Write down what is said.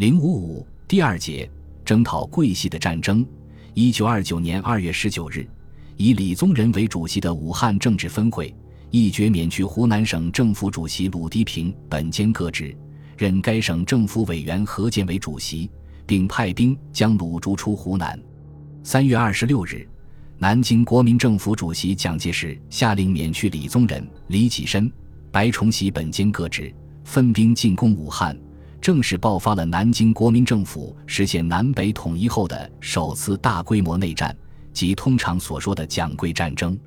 零五五第二节征讨桂系的战争。一九二九年二月十九日，以李宗仁为主席的武汉政治分会一决免去湖南省政府主席鲁涤平本兼各职，任该省政府委员何健为主席，并派兵将鲁逐出湖南。三月二十六日，南京国民政府主席蒋介石下令免去李宗仁、李济深、白崇禧本兼各职，分兵进攻武汉。正式爆发了南京国民政府实现南北统一后的首次大规模内战，即通常所说的“蒋桂战争”。